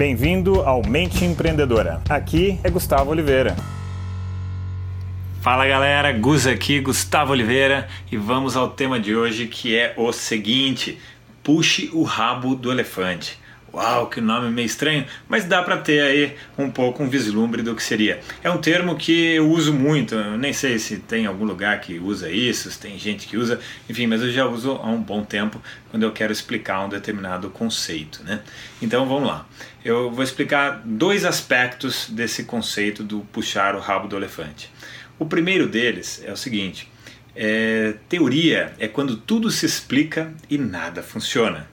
Bem-vindo ao Mente Empreendedora. Aqui é Gustavo Oliveira. Fala galera, Gus aqui, Gustavo Oliveira, e vamos ao tema de hoje que é o seguinte: puxe o rabo do elefante. Uau, que nome meio estranho, mas dá para ter aí um pouco um vislumbre do que seria. É um termo que eu uso muito, eu nem sei se tem algum lugar que usa isso, se tem gente que usa, enfim, mas eu já uso há um bom tempo quando eu quero explicar um determinado conceito, né? Então vamos lá. Eu vou explicar dois aspectos desse conceito do puxar o rabo do elefante. O primeiro deles é o seguinte: é, teoria é quando tudo se explica e nada funciona.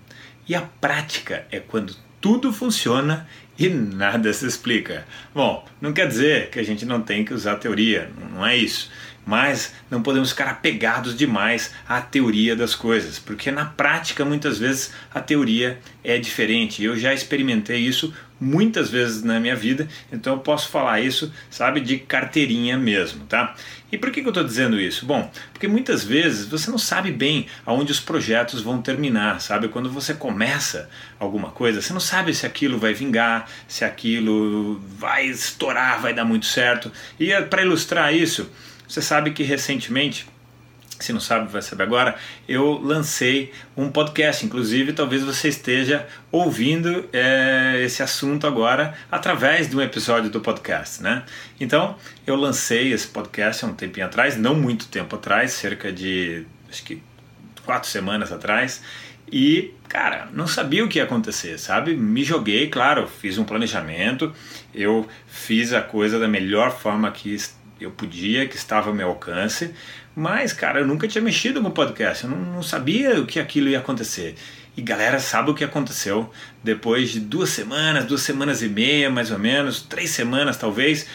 E a prática é quando tudo funciona e nada se explica. Bom, não quer dizer que a gente não tem que usar teoria, não é isso. Mas não podemos ficar apegados demais à teoria das coisas, porque na prática muitas vezes a teoria é diferente. Eu já experimentei isso muitas vezes na minha vida, então eu posso falar isso, sabe, de carteirinha mesmo, tá? E por que, que eu estou dizendo isso? Bom, porque muitas vezes você não sabe bem aonde os projetos vão terminar, sabe? Quando você começa alguma coisa, você não sabe se aquilo vai vingar, se aquilo vai estourar, vai dar muito certo. E é para ilustrar isso, você sabe que recentemente se não sabe, vai saber agora. Eu lancei um podcast, inclusive, talvez você esteja ouvindo é, esse assunto agora através de um episódio do podcast, né? Então, eu lancei esse podcast há um tempinho atrás, não muito tempo atrás, cerca de acho que quatro semanas atrás. E, cara, não sabia o que ia acontecer, sabe? Me joguei, claro, fiz um planejamento, eu fiz a coisa da melhor forma que eu podia, que estava ao meu alcance, mas, cara, eu nunca tinha mexido com podcast, eu não, não sabia o que aquilo ia acontecer. E galera, sabe o que aconteceu? Depois de duas semanas, duas semanas e meia, mais ou menos, três semanas talvez,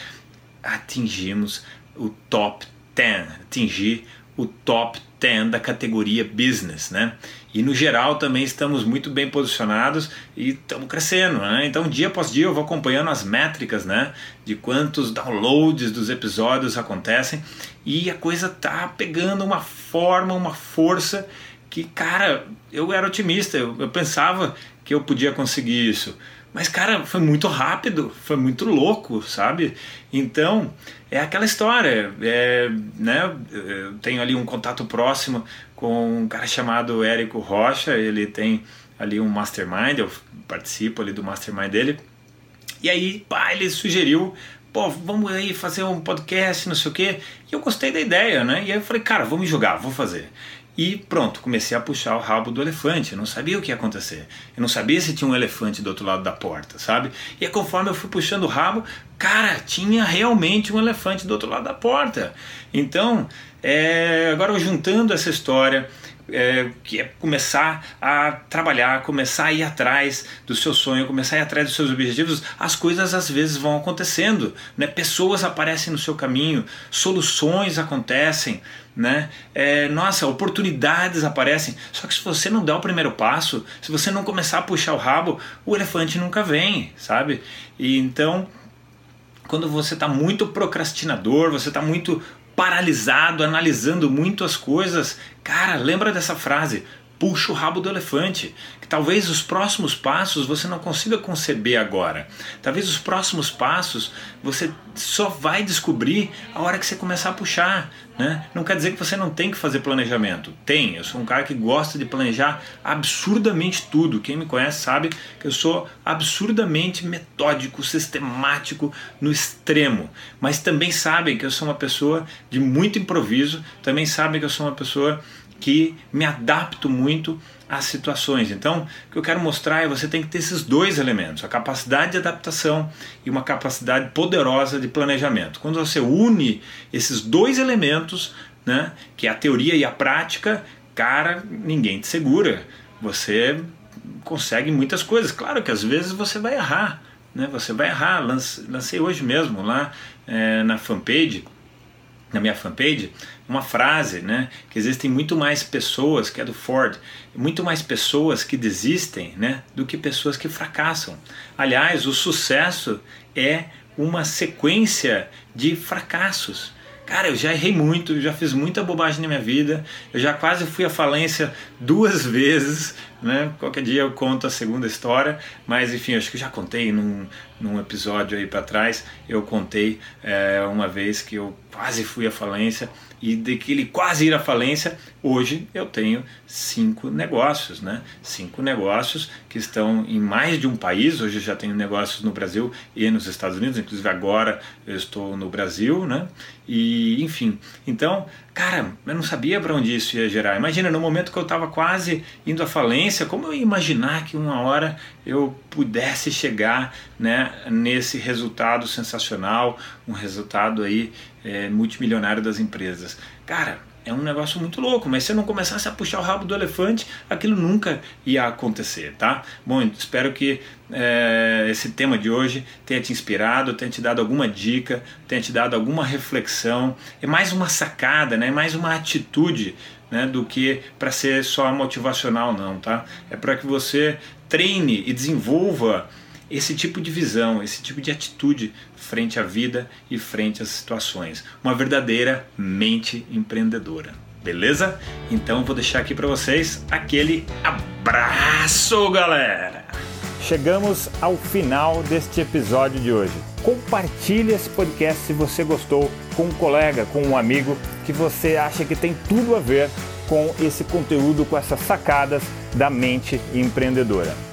atingimos o top 10, atingir o top 10 da categoria business, né? E no geral também estamos muito bem posicionados e estamos crescendo, né? Então dia após dia eu vou acompanhando as métricas, né? De quantos downloads dos episódios acontecem e a coisa tá pegando uma forma, uma força que, cara, eu era otimista, eu, eu pensava que eu podia conseguir isso. Mas, cara, foi muito rápido, foi muito louco, sabe? Então, é aquela história. É, né? Eu tenho ali um contato próximo com um cara chamado Érico Rocha, ele tem ali um mastermind, eu participo ali do mastermind dele. E aí, pá, ele sugeriu, pô, vamos aí fazer um podcast, não sei o quê. E eu gostei da ideia, né? E aí eu falei, cara, vamos jogar, vou fazer. E pronto, comecei a puxar o rabo do elefante. Eu não sabia o que ia acontecer. Eu não sabia se tinha um elefante do outro lado da porta, sabe? E conforme eu fui puxando o rabo, cara, tinha realmente um elefante do outro lado da porta. Então, é, agora juntando essa história, é, que é começar a trabalhar, começar a ir atrás do seu sonho, começar a ir atrás dos seus objetivos, as coisas às vezes vão acontecendo, né? pessoas aparecem no seu caminho, soluções acontecem, né? É, nossa, oportunidades aparecem. Só que se você não der o primeiro passo, se você não começar a puxar o rabo, o elefante nunca vem, sabe? E então, quando você está muito procrastinador, você está muito paralisado, analisando muito as coisas, cara, lembra dessa frase: puxa o rabo do elefante. Que talvez os próximos passos você não consiga conceber agora. Talvez os próximos passos você só vai descobrir a hora que você começar a puxar. Né? Não quer dizer que você não tem que fazer planejamento. Tem, eu sou um cara que gosta de planejar absurdamente tudo. Quem me conhece sabe que eu sou absurdamente metódico, sistemático no extremo. Mas também sabem que eu sou uma pessoa de muito improviso, também sabem que eu sou uma pessoa que me adapto muito às situações. Então, o que eu quero mostrar é você tem que ter esses dois elementos, a capacidade de adaptação e uma capacidade poderosa de planejamento. Quando você une esses dois elementos, né, que é a teoria e a prática, cara, ninguém te segura. Você consegue muitas coisas. Claro que às vezes você vai errar, né? Você vai errar. Lancei hoje mesmo lá é, na fanpage na minha fanpage uma frase, né, que existem muito mais pessoas, que é do Ford, muito mais pessoas que desistem, né, do que pessoas que fracassam. Aliás, o sucesso é uma sequência de fracassos. Cara, eu já errei muito, já fiz muita bobagem na minha vida, eu já quase fui à falência duas vezes, né? Qualquer dia eu conto a segunda história, mas enfim, acho que eu já contei num, num episódio aí para trás, eu contei é, uma vez que eu quase fui à falência e de que ele quase ir à falência, hoje eu tenho cinco negócios, né? Cinco negócios que estão em mais de um país. Hoje eu já tenho negócios no Brasil e nos Estados Unidos, inclusive agora eu estou no Brasil, né? E enfim, então, cara, eu não sabia para onde isso ia gerar. Imagina, no momento que eu estava quase indo à falência, como eu ia imaginar que uma hora eu pudesse chegar, né, nesse resultado sensacional, um resultado aí é, multimilionário das empresas. Cara, é um negócio muito louco, mas se eu não começasse a puxar o rabo do elefante, aquilo nunca ia acontecer, tá? Bom, espero que é, esse tema de hoje tenha te inspirado, tenha te dado alguma dica, tenha te dado alguma reflexão. É mais uma sacada, né? É mais uma atitude né, do que para ser só motivacional, não, tá? É para que você treine e desenvolva esse tipo de visão, esse tipo de atitude frente à vida e frente às situações. Uma verdadeira mente empreendedora. Beleza? Então vou deixar aqui para vocês aquele abraço, galera. Chegamos ao final deste episódio de hoje. Compartilhe esse podcast se você gostou com um colega, com um amigo que você acha que tem tudo a ver com esse conteúdo, com essas sacadas da mente empreendedora.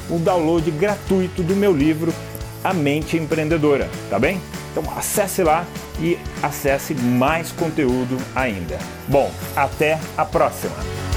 o download gratuito do meu livro A Mente Empreendedora, tá bem? Então acesse lá e acesse mais conteúdo ainda. Bom, até a próxima!